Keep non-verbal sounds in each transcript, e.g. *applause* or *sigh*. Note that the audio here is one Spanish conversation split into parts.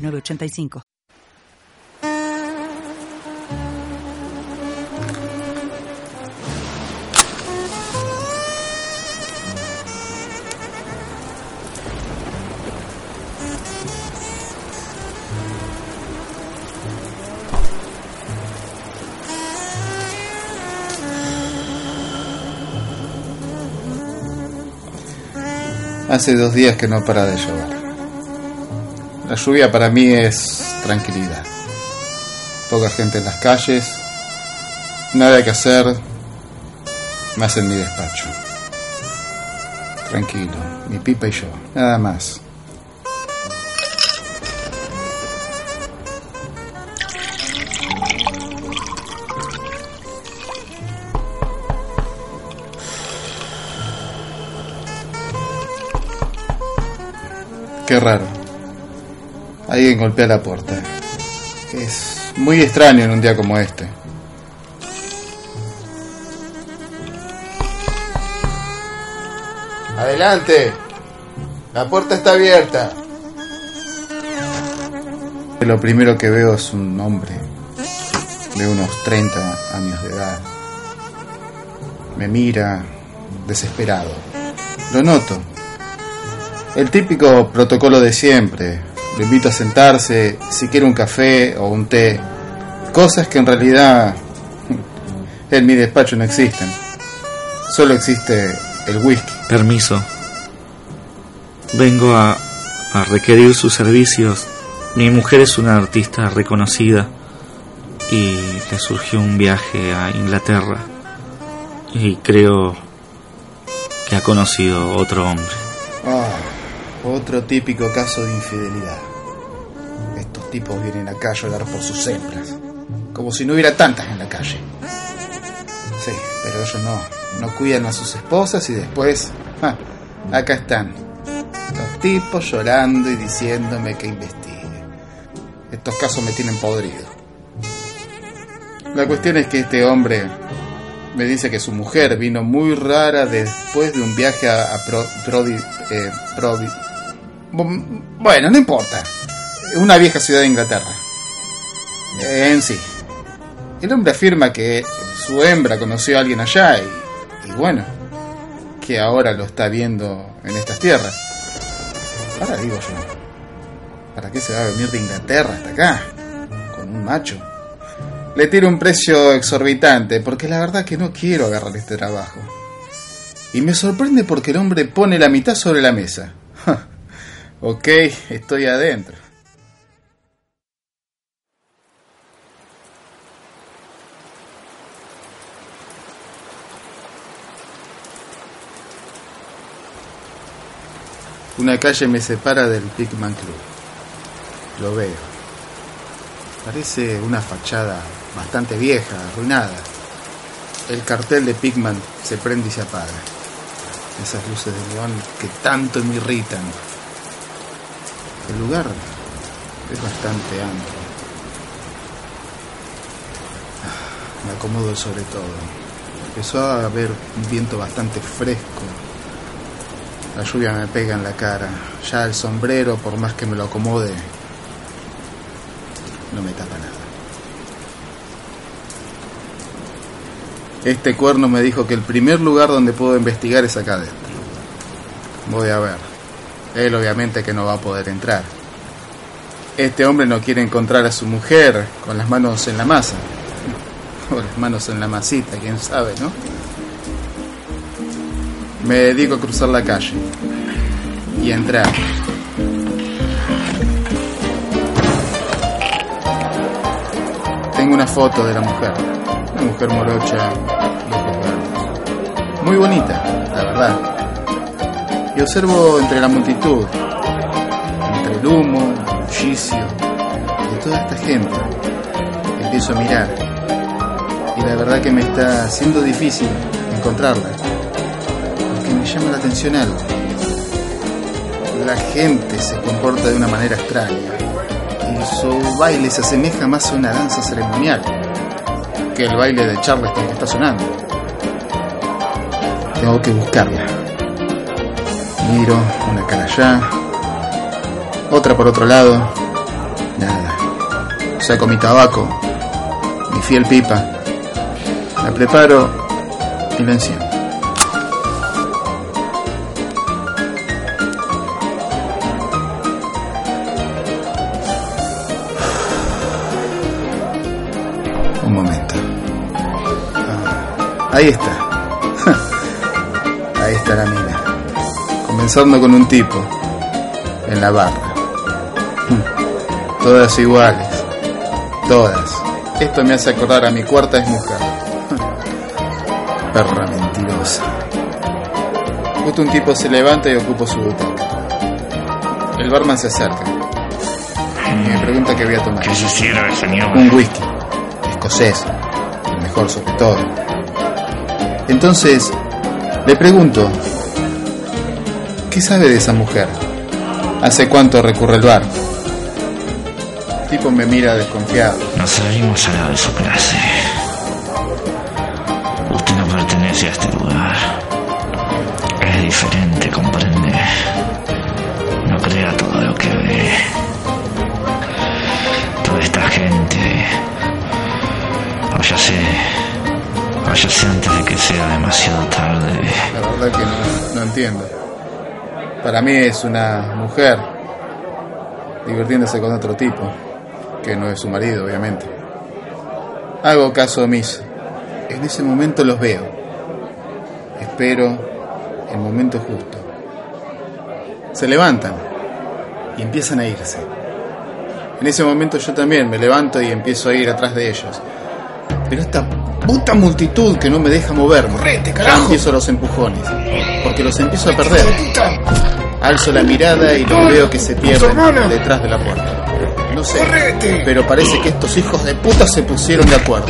906985. Hace dos días que no para de llover. La lluvia para mí es tranquilidad. Poca gente en las calles, nada que hacer, más en mi despacho. Tranquilo, mi pipa y yo, nada más. Qué raro. Alguien golpea la puerta. Es muy extraño en un día como este. Adelante. La puerta está abierta. Lo primero que veo es un hombre de unos 30 años de edad. Me mira desesperado. Lo noto. El típico protocolo de siempre. Lo invito a sentarse, si quiere un café o un té. Cosas que en realidad *laughs* en mi despacho no existen. Solo existe el whisky. Permiso. Vengo a, a requerir sus servicios. Mi mujer es una artista reconocida y le surgió un viaje a Inglaterra y creo que ha conocido otro hombre. Otro típico caso de infidelidad. Estos tipos vienen acá a llorar por sus hembras, como si no hubiera tantas en la calle. Sí, pero ellos no, no cuidan a sus esposas y después, ah, acá están, los tipos llorando y diciéndome que investigue. Estos casos me tienen podrido. La cuestión es que este hombre me dice que su mujer vino muy rara después de un viaje a, a Pro- Prodi- eh, Prodi- Bueno, no importa. Una vieja ciudad de Inglaterra. En sí. El hombre afirma que su hembra conoció a alguien allá y, y bueno, que ahora lo está viendo en estas tierras. Ahora digo yo, ¿para qué se va a venir de Inglaterra hasta acá? Con un macho. Le tiro un precio exorbitante porque la verdad que no quiero agarrar este trabajo. Y me sorprende porque el hombre pone la mitad sobre la mesa. Ok, estoy adentro. Una calle me separa del Pigman Club. Lo veo. Parece una fachada bastante vieja, arruinada. El cartel de Pigman se prende y se apaga. Esas luces de neón que tanto me irritan. El lugar es bastante amplio. Ah, Me acomodo sobre todo. Empezó a haber un viento bastante fresco. La lluvia me pega en la cara. Ya el sombrero, por más que me lo acomode, no me tapa nada. Este cuerno me dijo que el primer lugar donde puedo investigar es acá adentro. Voy a ver. Él obviamente que no va a poder entrar. Este hombre no quiere encontrar a su mujer con las manos en la masa. *laughs* O las manos en la masita, quién sabe, ¿no? Me dedico a cruzar la calle y a entrar. Tengo una foto de la mujer. Una mujer morocha, muy bonita, la verdad. Observo entre la multitud, entre el humo, bullicio de toda esta gente. Empiezo a mirar y la verdad que me está haciendo difícil encontrarla, porque me llama la atención algo. La gente se comporta de una manera extraña y su baile se asemeja más a una danza ceremonial que el baile de Charleston que está sonando. Tengo que buscarla. Miro una cara allá, otra por otro lado, nada. Saco mi tabaco, mi fiel pipa, la preparo y la enciendo. Un momento. Ah, ahí está. Comenzando con un tipo en la barra. Todas iguales. Todas. Esto me hace acordar a mi cuarta es mujer. *laughs* Perra mentirosa. Justo un tipo se levanta y ocupa su butaca. El barman se acerca. Y me pregunta qué voy a tomar. ¿Qué se sirve, señor? Un whisky. Escocés. El mejor sobre todo. Entonces, le pregunto, ¿qué sabe de esa mujer? ¿Hace cuánto recurre al bar? El tipo me mira desconfiado. No salimos a la de su clase. Usted no pertenece a este lugar. Es diferente, comprende. No crea todo lo que ve. Toda esta gente. Váyase. Váyase antes de que sea demasiado tarde. La verdad que no, no entiendo. Para mí es una mujer divirtiéndose con otro tipo, que no es su marido, obviamente. Hago caso omiso. En ese momento los veo. Espero el momento justo. Se levantan y empiezan a irse. En ese momento yo también me levanto y empiezo a ir atrás de ellos. Pero esta puta multitud que no me deja moverme. Ya empiezo los empujones. Porque los empiezo a perder. Alzo la mirada y los veo que se pierden detrás de la puerta. No sé, pero parece que estos hijos de puta se pusieron de acuerdo.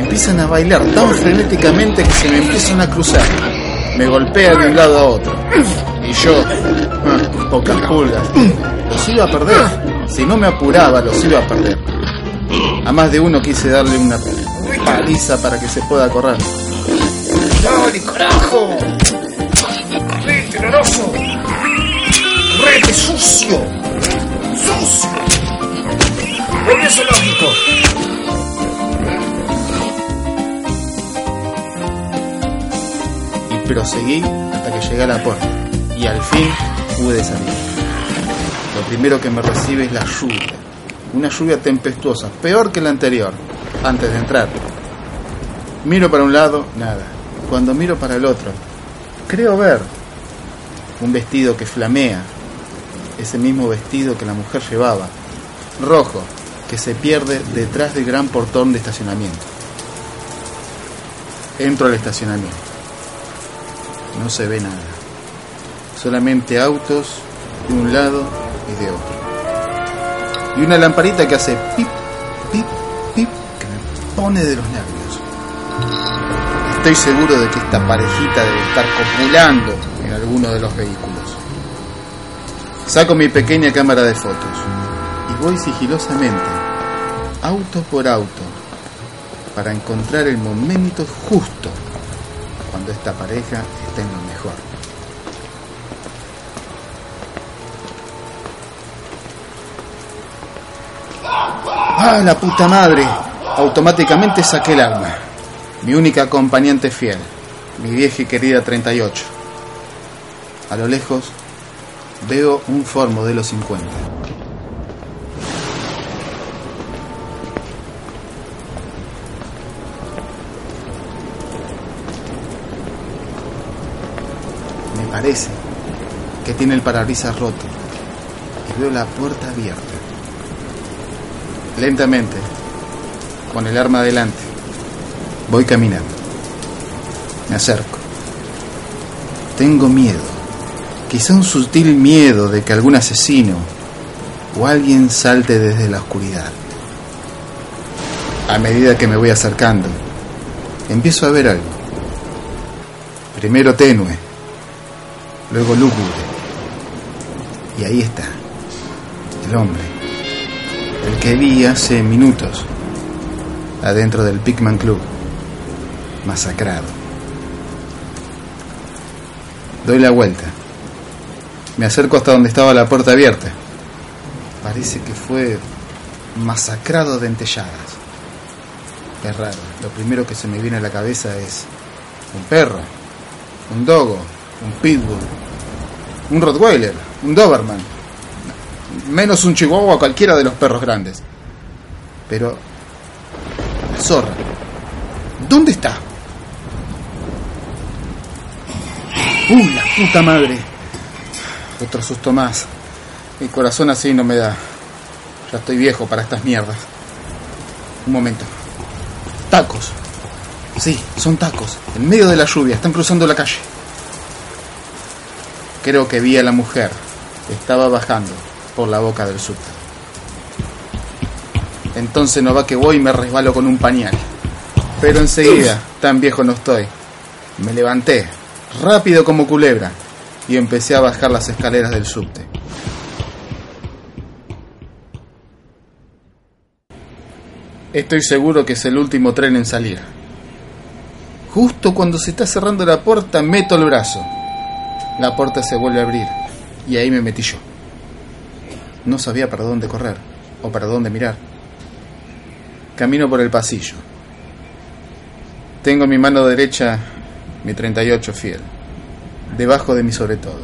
Empiezan a bailar tan frenéticamente que se me empiezan a cruzar. Me golpean de un lado a otro. Y yo, ah, pocas pulgas, los iba a perder. Si no me apuraba, los iba a perder. A más de uno quise darle una paliza para que se pueda correr. ¡Dale, carajo! ¡Rete, sucio! ¡Sucio! ¡Volvió lógico! y proseguí hasta que llegué a la puerta y al fin pude salir. Lo primero que me recibe es la lluvia, una lluvia tempestuosa, peor que la anterior, antes de entrar. Miro para un lado, nada. Cuando miro para el otro, creo ver un vestido que flamea, ese mismo vestido que la mujer llevaba, rojo, que se pierde detrás del gran portón de estacionamiento. Entro al estacionamiento. No se ve nada. Solamente autos de un lado y de otro. Y una lamparita que hace pip, pip, pip, que me pone de los nervios. Estoy seguro de que esta parejita debe estar copulando en alguno de los vehículos. Saco mi pequeña cámara de fotos y voy sigilosamente, auto por auto, para encontrar el momento justo cuando esta pareja está en lo mejor. ¡Ah, la puta madre! Automáticamente saqué el arma. Mi única acompañante fiel, mi vieja y querida 38. A lo lejos veo un Ford modelo 50. Me parece que tiene el parabrisas roto y veo la puerta abierta. Lentamente, con el arma adelante, voy caminando. Me acerco. Tengo miedo, quizá un sutil miedo de que algún asesino o alguien salte desde la oscuridad. A medida que me voy acercando, empiezo a ver algo. Primero tenue, luego lúgubre. Y ahí está, el hombre, el que vi hace minutos, adentro del Pigman Club, masacrado. Doy la vuelta. Me acerco hasta donde estaba la puerta abierta. Parece que fue masacrado de entelladas. Es raro. Lo primero que se me viene a la cabeza es un perro, un dogo, un pitbull, un rottweiler, un doberman. Menos un chihuahua cualquiera de los perros grandes. Pero la zorra, ¿dónde está? ¡Uh, la puta madre! Otro susto más. Mi corazón así no me da. Ya estoy viejo para estas mierdas. Un momento. Tacos. Sí, son tacos. En medio de la lluvia. Están cruzando la calle. Creo que vi a la mujer. Estaba bajando por la boca del subte. Entonces no va que voy y me resbalo con un pañal. Pero enseguida, tan viejo no estoy. Me levanté, rápido como culebra, y empecé a bajar las escaleras del subte. Estoy seguro que es el último tren en salir. Justo cuando se está cerrando la puerta, meto el brazo. La puerta se vuelve a abrir y ahí me metí yo. No sabía para dónde correr o para dónde mirar. Camino por el pasillo. Tengo en mi mano derecha mi 38 fiel, debajo de mi sobre todo.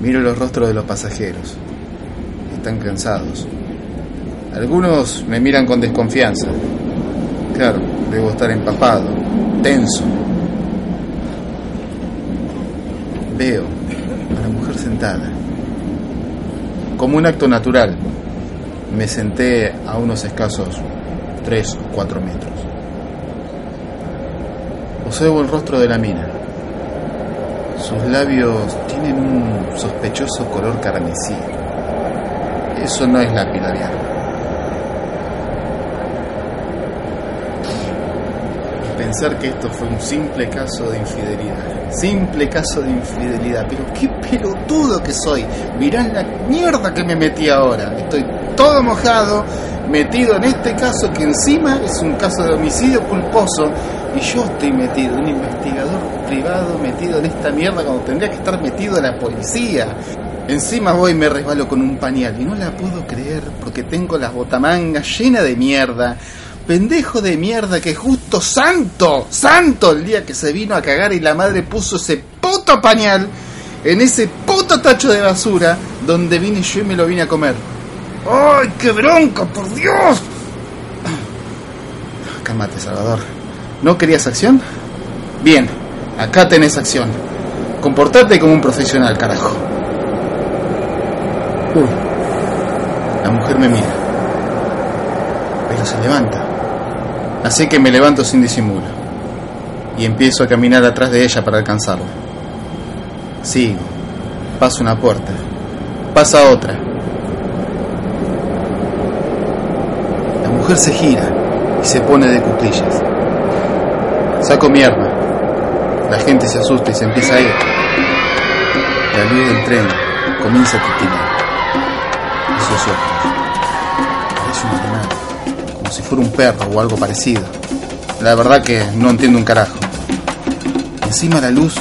Miro los rostros de los pasajeros. Están cansados. Algunos me miran con desconfianza. Claro, debo estar empapado, tenso. Veo a la mujer sentada. Como un acto natural, me senté a unos escasos tres o cuatro metros. Observo el rostro de la mina. Sus labios tienen un sospechoso color carmesí. Eso no es lápiz labial. Pensar que esto fue un simple caso de infidelidad. Simple caso de infidelidad. Pero qué pelotudo que soy. Mirá la mierda que me metí ahora. Estoy todo mojado, metido en este caso que encima es un caso de homicidio culposo. Y yo estoy metido, un investigador privado metido en esta mierda cuando tendría que estar metido la policía. Encima voy y me resbalo con un pañal y no la puedo creer porque tengo las botamangas llenas de mierda. Pendejo de mierda que justo santo, santo el día que se vino a cagar y la madre puso ese puto pañal en ese puto tacho de basura donde vine yo y me lo vine a comer. ¡Ay, qué bronca, por Dios! Cámate, Salvador. ¿No querías acción? Bien, acá tenés acción. Comportate como un profesional, carajo. Uy, la mujer me mira, pero se levanta. Así que me levanto sin disimulo y empiezo a caminar atrás de ella para alcanzarla. Sigo, paso una puerta, pasa otra. La mujer se gira y se pone de cuclillas. Saco mi arma. La gente se asusta y se empieza a ir. La luz del tren comienza a titilar. Esos ojos. Parece un animal. Como si fuera un perro o algo parecido. La verdad que no entiendo un carajo. Encima la luz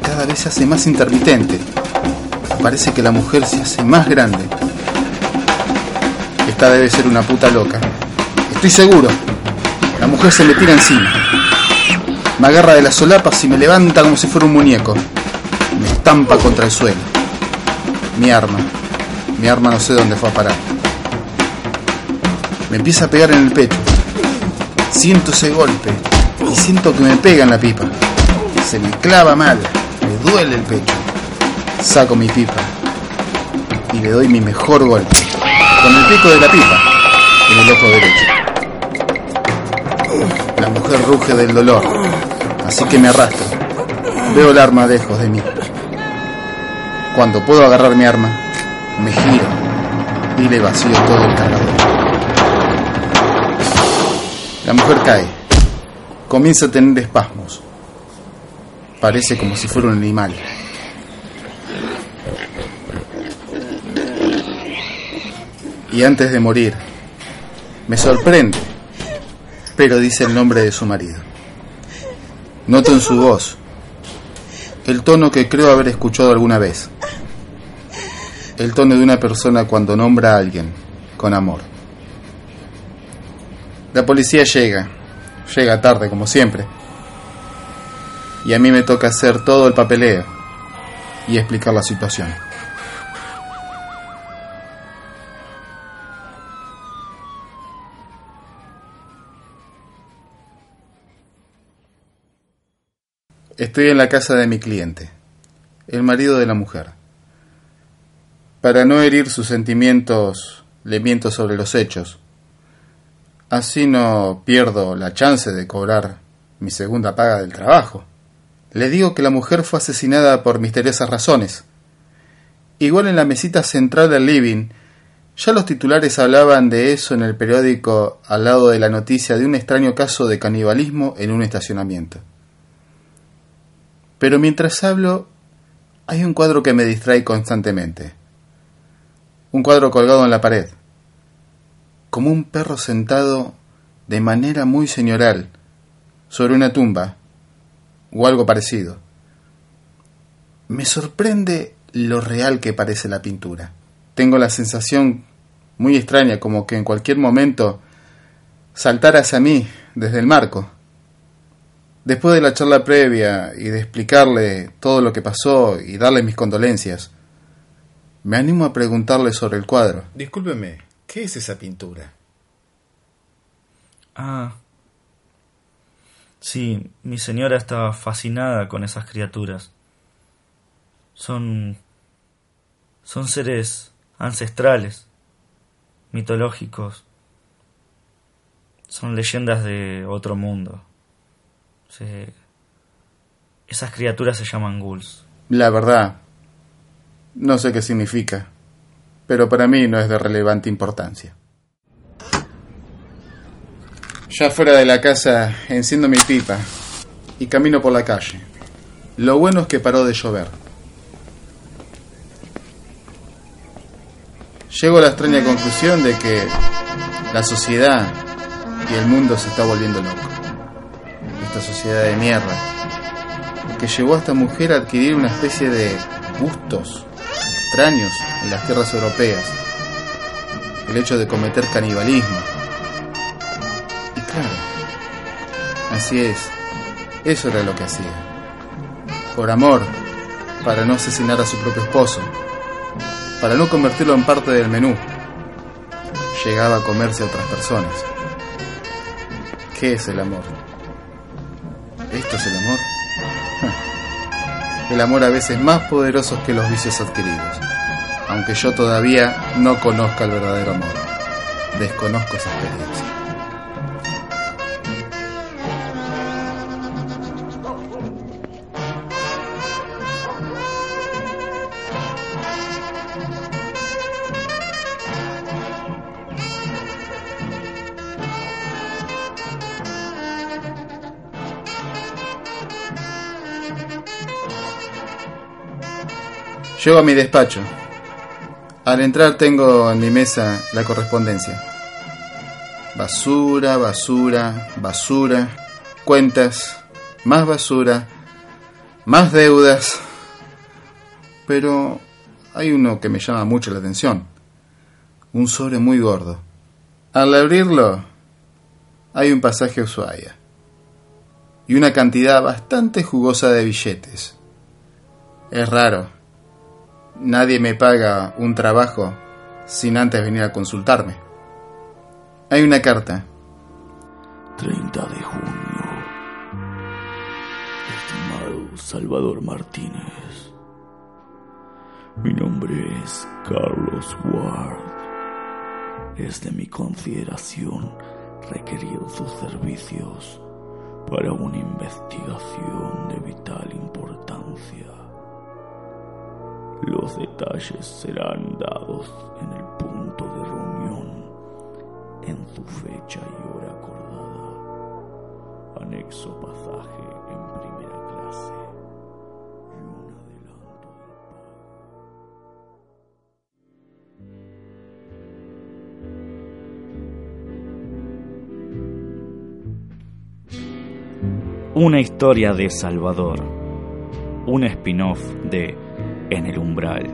cada vez se hace más intermitente. Parece que la mujer se hace más grande. Esta debe ser una puta loca. Estoy seguro. La mujer se me tira encima. Me agarra de las solapas y me levanta como si fuera un muñeco. Me estampa contra el suelo. Mi arma. Mi arma no sé dónde fue a parar. Me empieza a pegar en el pecho. Siento ese golpe y siento que me pega en la pipa. Se me clava mal. Me duele el pecho. Saco mi pipa y le doy mi mejor golpe. Con el pico de la pipa en el ojo derecho. La mujer ruge del dolor, así que me arrastro. Veo el arma lejos de mí. Cuando puedo agarrar mi arma, me giro y le vacío todo el cargador. La mujer cae. Comienza a tener espasmos. Parece como si fuera un animal. Y antes de morir, me sorprende, pero dice el nombre de su marido. Noto en su voz el tono que creo haber escuchado alguna vez. El tono de una persona cuando nombra a alguien con amor. La policía llega, llega tarde como siempre. Y a mí me toca hacer todo el papeleo y explicar la situación. Estoy en la casa de mi cliente, el marido de la mujer. Para no herir sus sentimientos, le miento sobre los hechos. Así no pierdo la chance de cobrar mi segunda paga del trabajo. Le digo que la mujer fue asesinada por misteriosas razones. Igual en la mesita central del living, ya los titulares hablaban de eso en el periódico al lado de la noticia de un extraño caso de canibalismo en un estacionamiento. Pero mientras hablo, hay un cuadro que me distrae constantemente. Un cuadro colgado en la pared, como un perro sentado de manera muy señoral sobre una tumba o algo parecido. Me sorprende lo real que parece la pintura. Tengo la sensación muy extraña como que en cualquier momento saltara hacia mí desde el marco Después de la charla previa y de explicarle todo lo que pasó y darle mis condolencias, me animo a preguntarle sobre el cuadro. Discúlpeme, ¿qué es esa pintura? Ah. Sí, mi señora estaba fascinada con esas criaturas. Son. son seres ancestrales, mitológicos. Son leyendas de otro mundo. Esas criaturas se llaman ghouls. La verdad, no sé qué significa, pero para mí no es de relevante importancia. Ya fuera de la casa enciendo mi pipa y camino por la calle. Lo bueno es que paró de llover. Llego a la extraña conclusión de que la sociedad y el mundo se está volviendo loco esta sociedad de mierda, que llevó a esta mujer a adquirir una especie de gustos extraños en las tierras europeas, el hecho de cometer canibalismo. Y claro, así es, eso era lo que hacía. Por amor, para no asesinar a su propio esposo, para no convertirlo en parte del menú, llegaba a comerse a otras personas. ¿Qué es el amor? ¿Esto es el amor? *laughs* El amor a veces más poderoso que los vicios adquiridos. Aunque yo todavía no conozca el verdadero amor. Desconozco esa experiencia. Llego a mi despacho. Al entrar tengo en mi mesa la correspondencia. Basura, basura, basura, cuentas, más basura, más deudas. Pero hay uno que me llama mucho la atención. Un sobre muy gordo. Al abrirlo, hay un pasaje Ushuaia y una cantidad bastante jugosa de billetes. Es raro Nadie me paga un trabajo sin antes venir a consultarme. Hay una carta. 30 de junio. Estimado Salvador Martínez. Mi nombre es Carlos Ward. Es de mi consideración requerir sus servicios para una investigación de vital importancia Los detalles serán dados en el punto de reunión, en su fecha y hora acordada. Anexo pasaje en primera clase y un adelanto. Una historia de Salvador. Un spin-off de En el umbral.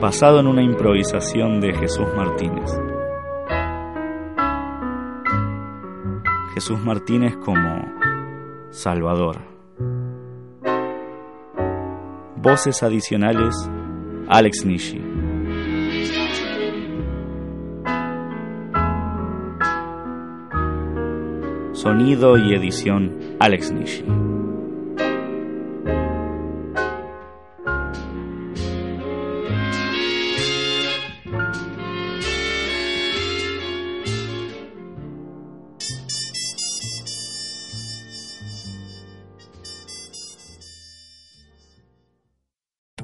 Basado en una improvisación de Jesús Martínez. Jesús Martínez como Salvador. Voces adicionales Alex Nishi. Sonido y edición Alex Nishi.